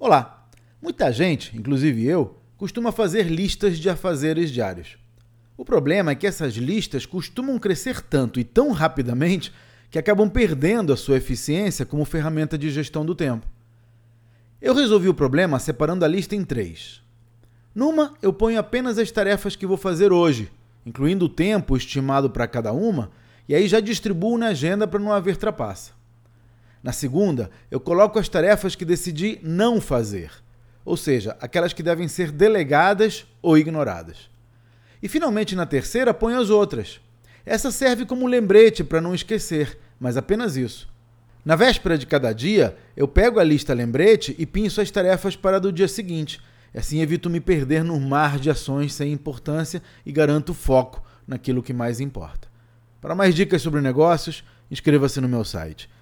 Olá! Muita gente, inclusive eu, costuma fazer listas de afazeres diários. O problema é que essas listas costumam crescer tanto e tão rapidamente que acabam perdendo a sua eficiência como ferramenta de gestão do tempo. Eu resolvi o problema separando a lista em três. Numa, eu ponho apenas as tarefas que vou fazer hoje, incluindo o tempo estimado para cada uma, e aí já distribuo na agenda para não haver trapaça. Na segunda, eu coloco as tarefas que decidi não fazer, ou seja, aquelas que devem ser delegadas ou ignoradas. E finalmente na terceira, ponho as outras. Essa serve como lembrete para não esquecer, mas apenas isso. Na véspera de cada dia, eu pego a lista lembrete e pinço as tarefas para do dia seguinte. Assim evito me perder no mar de ações sem importância e garanto foco naquilo que mais importa. Para mais dicas sobre negócios, inscreva-se no meu site